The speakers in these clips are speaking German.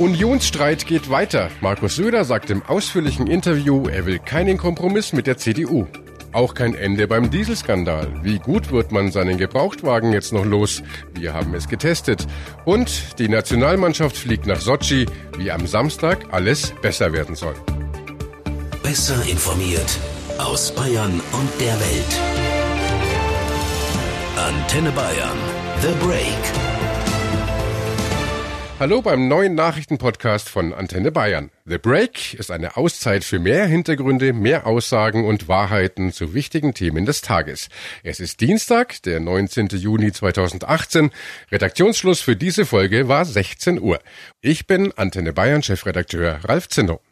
Unionsstreit geht weiter. Markus Söder sagt im ausführlichen Interview, er will keinen Kompromiss mit der CDU. Auch kein Ende beim Dieselskandal. Wie gut wird man seinen Gebrauchtwagen jetzt noch los? Wir haben es getestet. Und die Nationalmannschaft fliegt nach Sochi, wie am Samstag alles besser werden soll. Besser informiert aus Bayern und der Welt. Antenne Bayern. The Break. Hallo beim neuen Nachrichtenpodcast von Antenne Bayern. The Break ist eine Auszeit für mehr Hintergründe, mehr Aussagen und Wahrheiten zu wichtigen Themen des Tages. Es ist Dienstag, der 19. Juni 2018. Redaktionsschluss für diese Folge war 16 Uhr. Ich bin Antenne Bayern Chefredakteur Ralf Zinno.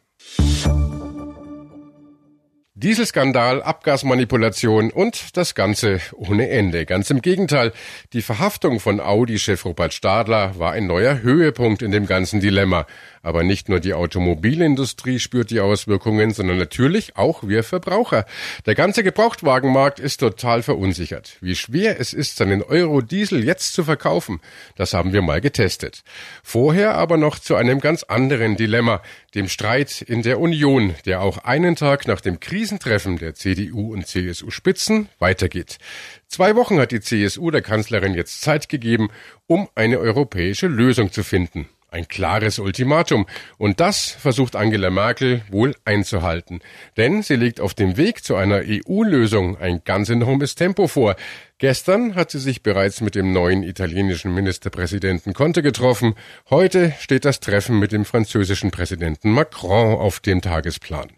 Dieselskandal, Abgasmanipulation und das Ganze ohne Ende. Ganz im Gegenteil, die Verhaftung von Audi-Chef Robert Stadler war ein neuer Höhepunkt in dem ganzen Dilemma. Aber nicht nur die Automobilindustrie spürt die Auswirkungen, sondern natürlich auch wir Verbraucher. Der ganze Gebrauchtwagenmarkt ist total verunsichert. Wie schwer es ist, seinen Euro-Diesel jetzt zu verkaufen, das haben wir mal getestet. Vorher aber noch zu einem ganz anderen Dilemma, dem Streit in der Union, der auch einen Tag nach dem Krisentreffen der CDU und CSU-Spitzen weitergeht. Zwei Wochen hat die CSU der Kanzlerin jetzt Zeit gegeben, um eine europäische Lösung zu finden. Ein klares Ultimatum. Und das versucht Angela Merkel wohl einzuhalten. Denn sie legt auf dem Weg zu einer EU-Lösung ein ganz enormes Tempo vor. Gestern hat sie sich bereits mit dem neuen italienischen Ministerpräsidenten Conte getroffen. Heute steht das Treffen mit dem französischen Präsidenten Macron auf dem Tagesplan.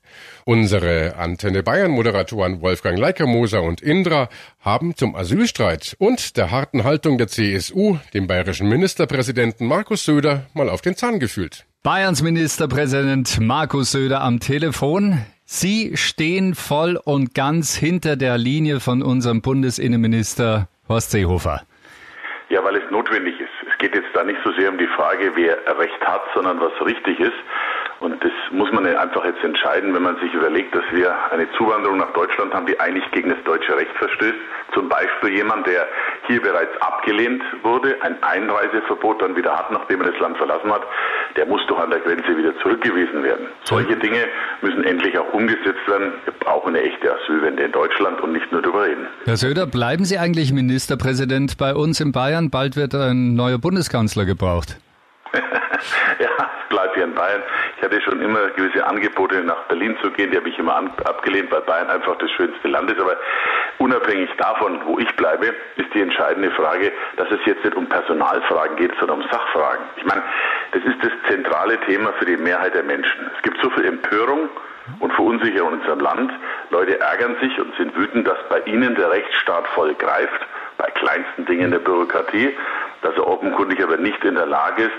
Unsere Antenne Bayern Moderatoren Wolfgang Leikermoser und Indra haben zum Asylstreit und der harten Haltung der CSU dem bayerischen Ministerpräsidenten Markus Söder mal auf den Zahn gefühlt. Bayerns Ministerpräsident Markus Söder am Telefon. Sie stehen voll und ganz hinter der Linie von unserem Bundesinnenminister Horst Seehofer. Ja, weil es notwendig ist. Es geht jetzt da nicht so sehr um die Frage, wer Recht hat, sondern was richtig ist. Und das muss man einfach jetzt entscheiden, wenn man sich überlegt, dass wir eine Zuwanderung nach Deutschland haben, die eigentlich gegen das deutsche Recht verstößt. Zum Beispiel jemand, der hier bereits abgelehnt wurde, ein Einreiseverbot dann wieder hat, nachdem er das Land verlassen hat, der muss doch an der Grenze wieder zurückgewiesen werden. Solche Dinge müssen endlich auch umgesetzt werden. Wir brauchen eine echte Asylwende in Deutschland und nicht nur darüber reden. Herr Söder, bleiben Sie eigentlich Ministerpräsident bei uns in Bayern? Bald wird ein neuer Bundeskanzler gebraucht. ja, bleibe hier in Bayern. Ich hatte schon immer gewisse Angebote, nach Berlin zu gehen. Die habe ich immer abgelehnt, weil Bayern einfach das schönste Land ist. Aber unabhängig davon, wo ich bleibe, ist die entscheidende Frage, dass es jetzt nicht um Personalfragen geht, sondern um Sachfragen. Ich meine, das ist das zentrale Thema für die Mehrheit der Menschen. Es gibt so viel Empörung und Verunsicherung in unserem Land. Leute ärgern sich und sind wütend, dass bei ihnen der Rechtsstaat voll greift, bei kleinsten Dingen der Bürokratie, dass er offenkundig aber nicht in der Lage ist,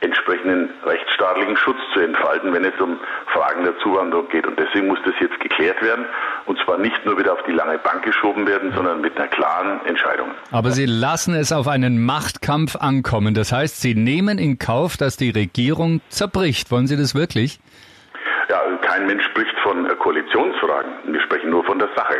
entsprechenden rechtsstaatlichen Schutz zu entfalten, wenn es um Fragen der Zuwanderung geht. Und deswegen muss das jetzt geklärt werden. Und zwar nicht nur wieder auf die lange Bank geschoben werden, sondern mit einer klaren Entscheidung. Aber Sie lassen es auf einen Machtkampf ankommen. Das heißt, Sie nehmen in Kauf, dass die Regierung zerbricht. Wollen Sie das wirklich? Ja, kein Mensch spricht von Koalitionsfragen. Wir sprechen nur von der Sache.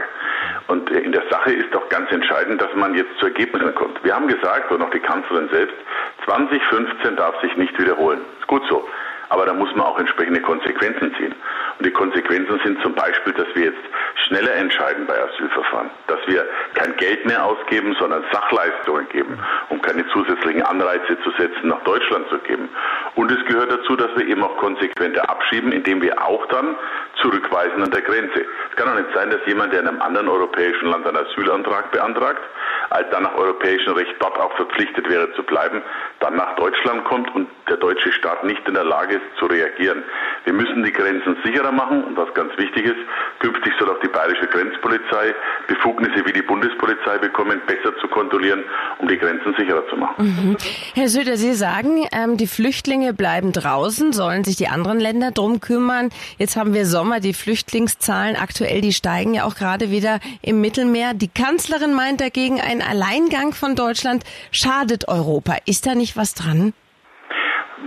Und in der Sache ist doch ganz entscheidend, dass man jetzt zu Ergebnissen kommt. Wir haben gesagt, und auch die Kanzlerin selbst, 2015 darf sich nicht wiederholen. Ist gut so. Aber da muss man auch entsprechende Konsequenzen ziehen. Und die Konsequenzen sind zum Beispiel, dass wir jetzt schneller entscheiden bei Asylverfahren, dass wir kein Geld mehr ausgeben, sondern Sachleistungen geben, um keine zusätzlichen Anreize zu setzen, nach Deutschland zu geben. Und es gehört dazu, dass wir eben auch konsequenter abschieben, indem wir auch dann zurückweisen an der Grenze. Es kann doch nicht sein, dass jemand, der in einem anderen europäischen Land einen Asylantrag beantragt, als dann nach europäischem Recht dort auch verpflichtet wäre zu bleiben, dann nach Deutschland kommt und der deutsche Staat nicht in der Lage ist zu reagieren. Wir müssen die Grenzen sicherer machen und was ganz wichtig ist, künftig soll auch die bayerische Grenzpolizei Befugnisse wie die Bundespolizei bekommen, besser zu kontrollieren, um die Grenzen sicherer zu machen. Mhm. Herr Söder, Sie sagen, ähm, die Flüchtlinge bleiben draußen, sollen sich die anderen Länder drum kümmern. Jetzt haben wir Sommer, die Flüchtlingszahlen aktuell, die steigen ja auch gerade wieder im Mittelmeer. Die Kanzlerin meint dagegen, ein Alleingang von Deutschland schadet Europa. Ist da nicht was dran?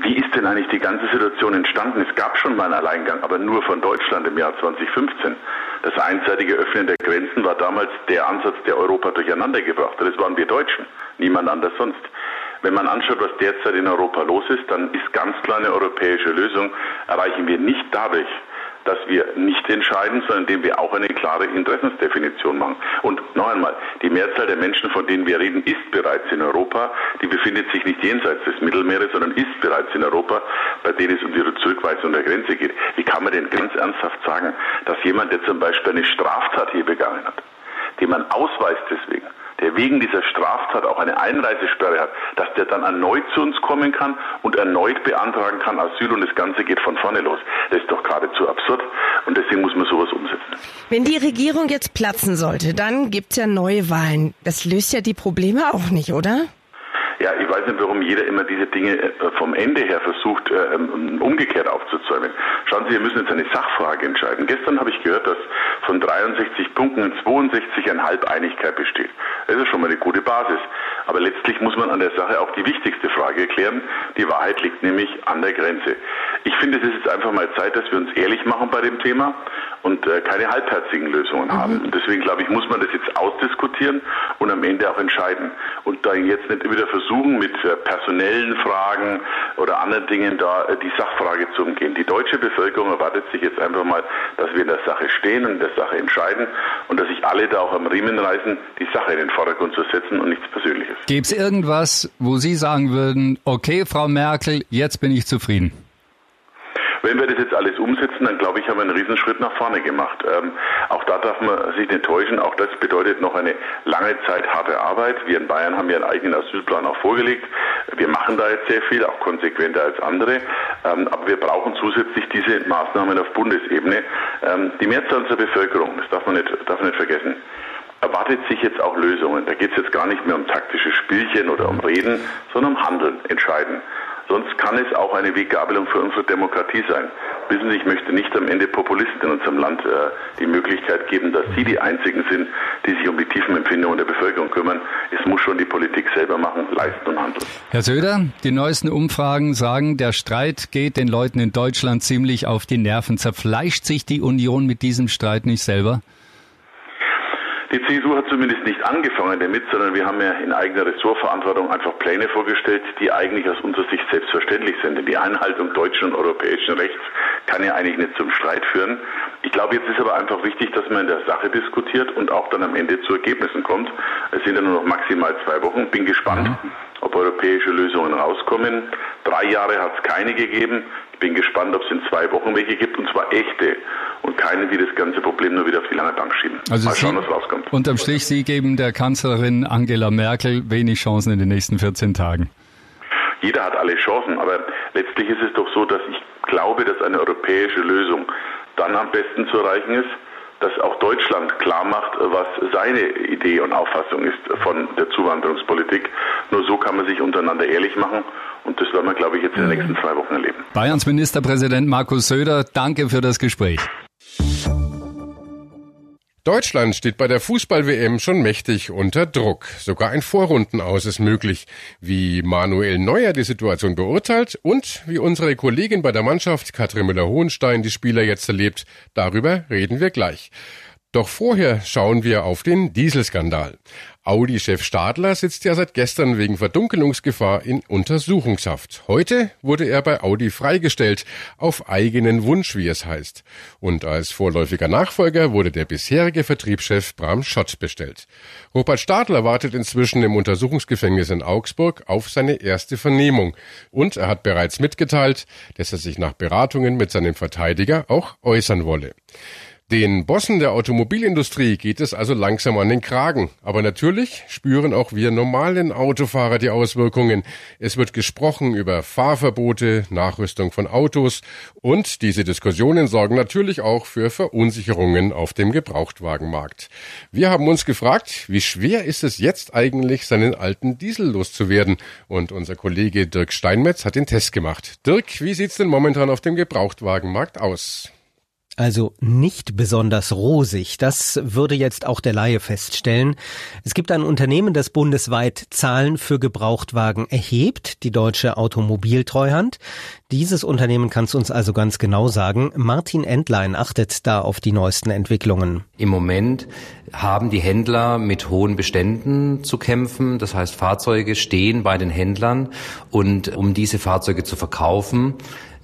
Wie ist denn eigentlich die ganze Situation entstanden? Es gab schon mal einen Alleingang, aber nur von Deutschland im Jahr 2015. Das einseitige Öffnen der Grenzen war damals der Ansatz, der Europa durcheinander gebracht hat. Das waren wir Deutschen, niemand anders sonst. Wenn man anschaut, was derzeit in Europa los ist, dann ist ganz klar eine europäische Lösung, erreichen wir nicht dadurch, dass wir nicht entscheiden, sondern indem wir auch eine klare Interessensdefinition machen. Und noch einmal, die Mehrzahl der Menschen, von denen wir reden, ist bereits in Europa. Die befindet sich nicht jenseits des Mittelmeeres, sondern ist bereits in Europa, bei denen es um die Zurückweisung der Grenze geht. Wie kann man denn ganz ernsthaft sagen, dass jemand, der zum Beispiel eine Straftat hier begangen hat, den man ausweist deswegen, der wegen dieser Straftat auch eine Einreisesperre hat, dass der dann erneut zu uns kommen kann und erneut beantragen kann Asyl und das Ganze geht von vorne los. Das ist doch geradezu absurd und deswegen muss man sowas umsetzen. Wenn die Regierung jetzt platzen sollte, dann gibt es ja neue Wahlen. Das löst ja die Probleme auch nicht, oder? Weiß nicht, warum jeder immer diese Dinge äh, vom Ende her versucht, äh, ähm, umgekehrt aufzuzäumen. Schauen Sie, wir müssen jetzt eine Sachfrage entscheiden. Gestern habe ich gehört, dass von 63 Punkten in 62,5 Einigkeit besteht. Das ist schon mal eine gute Basis. Aber letztlich muss man an der Sache auch die wichtigste Frage klären. Die Wahrheit liegt nämlich an der Grenze. Ich finde, es ist jetzt einfach mal Zeit, dass wir uns ehrlich machen bei dem Thema und äh, keine halbherzigen Lösungen mhm. haben. Und deswegen glaube ich, muss man das jetzt ausdiskutieren und am Ende auch entscheiden. Und da jetzt nicht wieder versuchen, mit äh, personellen Fragen oder anderen Dingen da äh, die Sachfrage zu umgehen. Die deutsche Bevölkerung erwartet sich jetzt einfach mal, dass wir in der Sache stehen und in der Sache entscheiden und dass sich alle da auch am Riemen reißen, die Sache in den Vordergrund zu setzen und nichts Persönliches. Gäbe es irgendwas, wo Sie sagen würden, okay, Frau Merkel, jetzt bin ich zufrieden? Wenn wir das jetzt alles umsetzen, dann glaube ich, haben wir einen Riesenschritt nach vorne gemacht. Ähm, auch da darf man sich nicht täuschen. Auch das bedeutet noch eine lange Zeit harte Arbeit. Wir in Bayern haben ja einen eigenen Asylplan auch vorgelegt. Wir machen da jetzt sehr viel, auch konsequenter als andere. Ähm, aber wir brauchen zusätzlich diese Maßnahmen auf Bundesebene. Ähm, die Mehrzahl unserer Bevölkerung, das darf man nicht, darf man nicht vergessen, erwartet sich jetzt auch Lösungen. Da geht es jetzt gar nicht mehr um taktische Spielchen oder um Reden, sondern um Handeln, entscheiden. Sonst kann es auch eine Weggabelung für unsere Demokratie sein. Wissen Sie, ich möchte nicht am Ende Populisten in unserem Land äh, die Möglichkeit geben, dass sie die Einzigen sind, die sich um die tiefen Empfindungen der Bevölkerung kümmern. Es muss schon die Politik selber machen, leisten und handeln. Herr Söder, die neuesten Umfragen sagen, der Streit geht den Leuten in Deutschland ziemlich auf die Nerven. Zerfleischt sich die Union mit diesem Streit nicht selber? Die CSU hat zumindest nicht angefangen damit, sondern wir haben ja in eigener Ressortverantwortung einfach Pläne vorgestellt, die eigentlich aus unserer Sicht selbstverständlich sind. Denn die Einhaltung deutschen und europäischen Rechts kann ja eigentlich nicht zum Streit führen. Ich glaube, jetzt ist aber einfach wichtig, dass man in der Sache diskutiert und auch dann am Ende zu Ergebnissen kommt. Es sind ja nur noch maximal zwei Wochen. Bin gespannt, mhm. ob europäische Lösungen rauskommen. Drei Jahre hat es keine gegeben. Ich bin gespannt, ob es in zwei Wochen welche gibt, und zwar echte und keine, die das ganze Problem nur wieder auf die lange Bank schieben. Also Mal schauen, was rauskommt. Unterm Strich, Sie geben der Kanzlerin Angela Merkel wenig Chancen in den nächsten 14 Tagen. Jeder hat alle Chancen, aber letztlich ist es doch so, dass ich glaube, dass eine europäische Lösung dann am besten zu erreichen ist, dass auch Deutschland klar macht, was seine Idee und Auffassung ist von der Zuwanderungspolitik. Nur so kann man sich untereinander ehrlich machen und das werden wir, glaube ich, jetzt in den nächsten zwei Wochen erleben. Bayerns Ministerpräsident Markus Söder, danke für das Gespräch. Deutschland steht bei der Fußball-WM schon mächtig unter Druck. Sogar ein Vorrundenaus ist möglich. Wie Manuel Neuer die Situation beurteilt und wie unsere Kollegin bei der Mannschaft Katrin Müller-Hohenstein die Spieler jetzt erlebt, darüber reden wir gleich. Doch vorher schauen wir auf den Dieselskandal. Audi-Chef Stadler sitzt ja seit gestern wegen Verdunkelungsgefahr in Untersuchungshaft. Heute wurde er bei Audi freigestellt, auf eigenen Wunsch, wie es heißt. Und als vorläufiger Nachfolger wurde der bisherige Vertriebschef Bram Schott bestellt. Robert Stadler wartet inzwischen im Untersuchungsgefängnis in Augsburg auf seine erste Vernehmung. Und er hat bereits mitgeteilt, dass er sich nach Beratungen mit seinem Verteidiger auch äußern wolle. Den Bossen der Automobilindustrie geht es also langsam an den Kragen. Aber natürlich spüren auch wir normalen Autofahrer die Auswirkungen. Es wird gesprochen über Fahrverbote, Nachrüstung von Autos und diese Diskussionen sorgen natürlich auch für Verunsicherungen auf dem Gebrauchtwagenmarkt. Wir haben uns gefragt, wie schwer ist es jetzt eigentlich, seinen alten Diesel loszuwerden? Und unser Kollege Dirk Steinmetz hat den Test gemacht. Dirk, wie sieht's denn momentan auf dem Gebrauchtwagenmarkt aus? Also nicht besonders rosig. Das würde jetzt auch der Laie feststellen. Es gibt ein Unternehmen, das bundesweit Zahlen für Gebrauchtwagen erhebt, die Deutsche Automobiltreuhand. Dieses Unternehmen kann es uns also ganz genau sagen. Martin Entlein achtet da auf die neuesten Entwicklungen. Im Moment haben die Händler mit hohen Beständen zu kämpfen. Das heißt, Fahrzeuge stehen bei den Händlern und um diese Fahrzeuge zu verkaufen,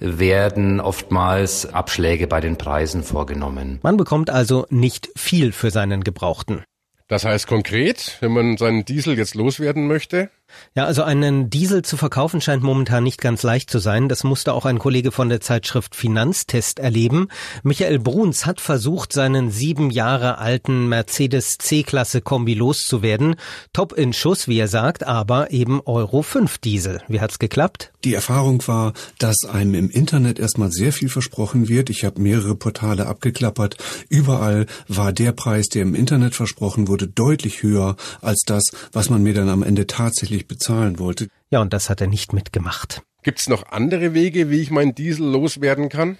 werden oftmals Abschläge bei den Preisen vorgenommen. Man bekommt also nicht viel für seinen Gebrauchten. Das heißt konkret, wenn man seinen Diesel jetzt loswerden möchte, ja, also einen Diesel zu verkaufen scheint momentan nicht ganz leicht zu sein. Das musste auch ein Kollege von der Zeitschrift Finanztest erleben. Michael Bruns hat versucht, seinen sieben Jahre alten Mercedes C-Klasse Kombi loszuwerden. Top in Schuss, wie er sagt, aber eben Euro 5 Diesel. Wie hat's geklappt? Die Erfahrung war, dass einem im Internet erstmal sehr viel versprochen wird. Ich habe mehrere Portale abgeklappert. Überall war der Preis, der im Internet versprochen wurde, deutlich höher als das, was man mir dann am Ende tatsächlich tatsächlich bezahlen wollte. Ja, und das hat er nicht mitgemacht. Gibt's noch andere Wege, wie ich meinen Diesel loswerden kann?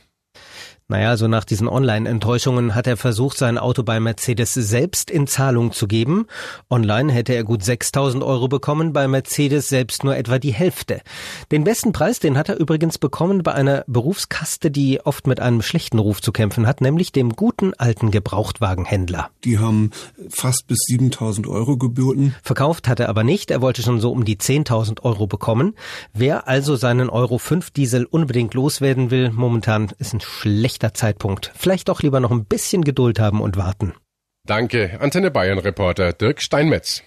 Naja, also nach diesen Online-Enttäuschungen hat er versucht, sein Auto bei Mercedes selbst in Zahlung zu geben. Online hätte er gut 6000 Euro bekommen, bei Mercedes selbst nur etwa die Hälfte. Den besten Preis, den hat er übrigens bekommen bei einer Berufskaste, die oft mit einem schlechten Ruf zu kämpfen hat, nämlich dem guten alten Gebrauchtwagenhändler. Die haben fast bis 7000 Euro geboten. Verkauft hat er aber nicht, er wollte schon so um die 10.000 Euro bekommen. Wer also seinen Euro 5 Diesel unbedingt loswerden will, momentan ist ein schlechter schlechter Zeitpunkt. Vielleicht doch lieber noch ein bisschen Geduld haben und warten. Danke, Antenne Bayern Reporter Dirk Steinmetz.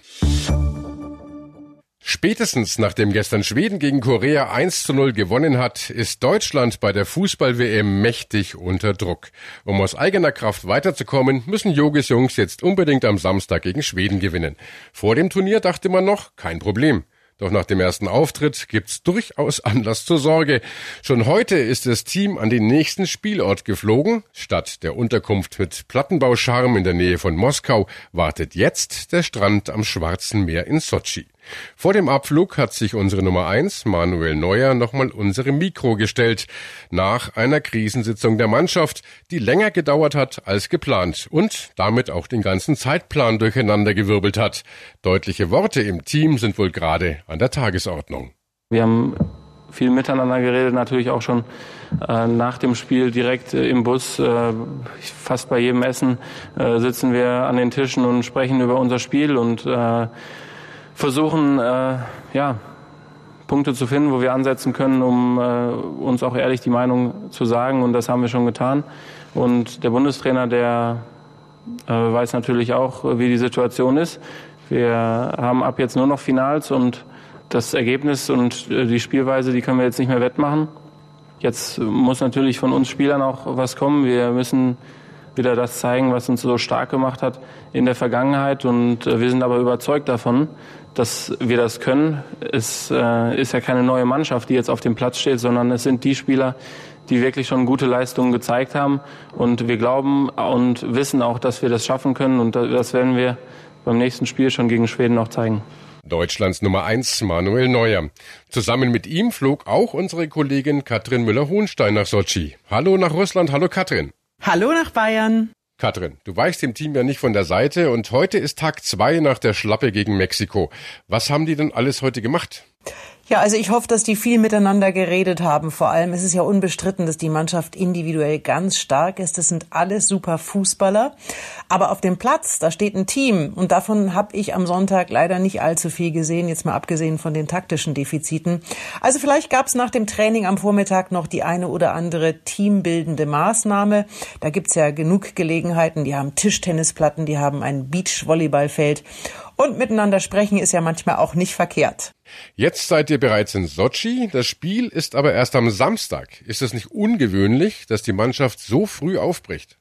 Spätestens nachdem gestern Schweden gegen Korea 1 zu 0 gewonnen hat, ist Deutschland bei der Fußball-WM mächtig unter Druck. Um aus eigener Kraft weiterzukommen, müssen Jogis Jungs jetzt unbedingt am Samstag gegen Schweden gewinnen. Vor dem Turnier dachte man noch, kein Problem. Doch nach dem ersten Auftritt gibt's durchaus Anlass zur Sorge. Schon heute ist das Team an den nächsten Spielort geflogen. Statt der Unterkunft mit Plattenbauscharm in der Nähe von Moskau wartet jetzt der Strand am Schwarzen Meer in Sotschi. Vor dem Abflug hat sich unsere Nummer eins, Manuel Neuer, nochmal unsere Mikro gestellt. Nach einer Krisensitzung der Mannschaft, die länger gedauert hat als geplant und damit auch den ganzen Zeitplan durcheinandergewirbelt hat. Deutliche Worte im Team sind wohl gerade an der Tagesordnung. Wir haben viel miteinander geredet, natürlich auch schon äh, nach dem Spiel direkt äh, im Bus. Äh, fast bei jedem Essen äh, sitzen wir an den Tischen und sprechen über unser Spiel und äh, versuchen, äh, ja, Punkte zu finden, wo wir ansetzen können, um äh, uns auch ehrlich die Meinung zu sagen. Und das haben wir schon getan. Und der Bundestrainer, der äh, weiß natürlich auch, wie die Situation ist. Wir haben ab jetzt nur noch Finals und das Ergebnis und äh, die Spielweise, die können wir jetzt nicht mehr wettmachen. Jetzt muss natürlich von uns Spielern auch was kommen. Wir müssen wieder das zeigen, was uns so stark gemacht hat in der Vergangenheit. Und äh, wir sind aber überzeugt davon, dass wir das können. Es äh, ist ja keine neue Mannschaft, die jetzt auf dem Platz steht, sondern es sind die Spieler, die wirklich schon gute Leistungen gezeigt haben. Und wir glauben und wissen auch, dass wir das schaffen können. Und das werden wir beim nächsten Spiel schon gegen Schweden auch zeigen. Deutschlands Nummer eins Manuel Neuer. Zusammen mit ihm flog auch unsere Kollegin Katrin Müller-Hohenstein nach Sochi. Hallo nach Russland, hallo Katrin. Hallo nach Bayern. Katrin, du weichst dem Team ja nicht von der Seite und heute ist Tag zwei nach der Schlappe gegen Mexiko. Was haben die denn alles heute gemacht? Ja, also ich hoffe, dass die viel miteinander geredet haben. Vor allem ist es ja unbestritten, dass die Mannschaft individuell ganz stark ist. Das sind alles super Fußballer. Aber auf dem Platz, da steht ein Team. Und davon habe ich am Sonntag leider nicht allzu viel gesehen, jetzt mal abgesehen von den taktischen Defiziten. Also vielleicht gab es nach dem Training am Vormittag noch die eine oder andere teambildende Maßnahme. Da gibt's ja genug Gelegenheiten. Die haben Tischtennisplatten, die haben ein Beachvolleyballfeld. Und miteinander sprechen ist ja manchmal auch nicht verkehrt. Jetzt seid ihr bereits in Sochi. Das Spiel ist aber erst am Samstag. Ist es nicht ungewöhnlich, dass die Mannschaft so früh aufbricht?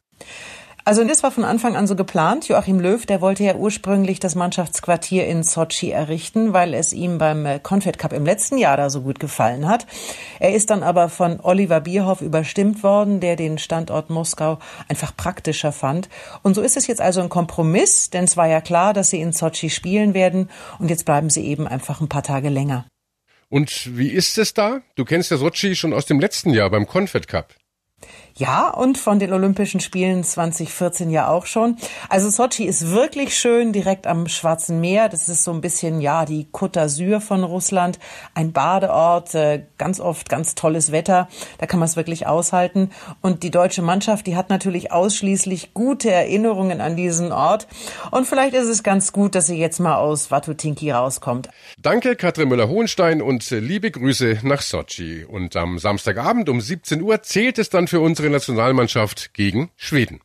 Also das war von Anfang an so geplant. Joachim Löw, der wollte ja ursprünglich das Mannschaftsquartier in Sochi errichten, weil es ihm beim äh, Confed Cup im letzten Jahr da so gut gefallen hat. Er ist dann aber von Oliver Bierhoff überstimmt worden, der den Standort Moskau einfach praktischer fand. Und so ist es jetzt also ein Kompromiss, denn es war ja klar, dass sie in Sochi spielen werden und jetzt bleiben sie eben einfach ein paar Tage länger. Und wie ist es da? Du kennst ja Sochi schon aus dem letzten Jahr beim Confed Cup. Ja, und von den Olympischen Spielen 2014 ja auch schon. Also Sochi ist wirklich schön, direkt am Schwarzen Meer. Das ist so ein bisschen, ja, die Côte d'Azur von Russland. Ein Badeort, äh, ganz oft ganz tolles Wetter. Da kann man es wirklich aushalten. Und die deutsche Mannschaft, die hat natürlich ausschließlich gute Erinnerungen an diesen Ort. Und vielleicht ist es ganz gut, dass sie jetzt mal aus Watutinki rauskommt. Danke, Katrin Müller-Hohenstein und liebe Grüße nach Sochi. Und am Samstagabend um 17 Uhr zählt es dann für unsere Nationalmannschaft gegen Schweden.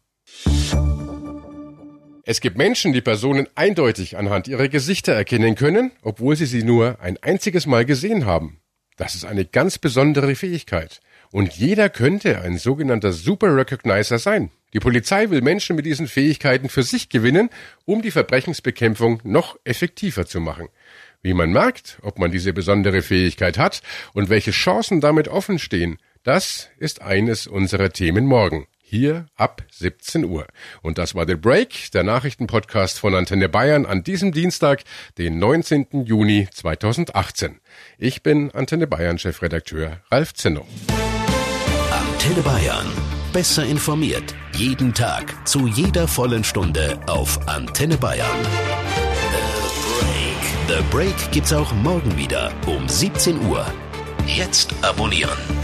Es gibt Menschen, die Personen eindeutig anhand ihrer Gesichter erkennen können, obwohl sie sie nur ein einziges Mal gesehen haben. Das ist eine ganz besondere Fähigkeit. Und jeder könnte ein sogenannter Super Recognizer sein. Die Polizei will Menschen mit diesen Fähigkeiten für sich gewinnen, um die Verbrechensbekämpfung noch effektiver zu machen. Wie man merkt, ob man diese besondere Fähigkeit hat und welche Chancen damit offen stehen, das ist eines unserer Themen morgen. Hier ab 17 Uhr. Und das war The Break, der Nachrichtenpodcast von Antenne Bayern an diesem Dienstag, den 19. Juni 2018. Ich bin Antenne Bayern Chefredakteur Ralf Zinno. Antenne Bayern. Besser informiert. Jeden Tag. Zu jeder vollen Stunde auf Antenne Bayern. The Break. The Break gibt's auch morgen wieder um 17 Uhr. Jetzt abonnieren.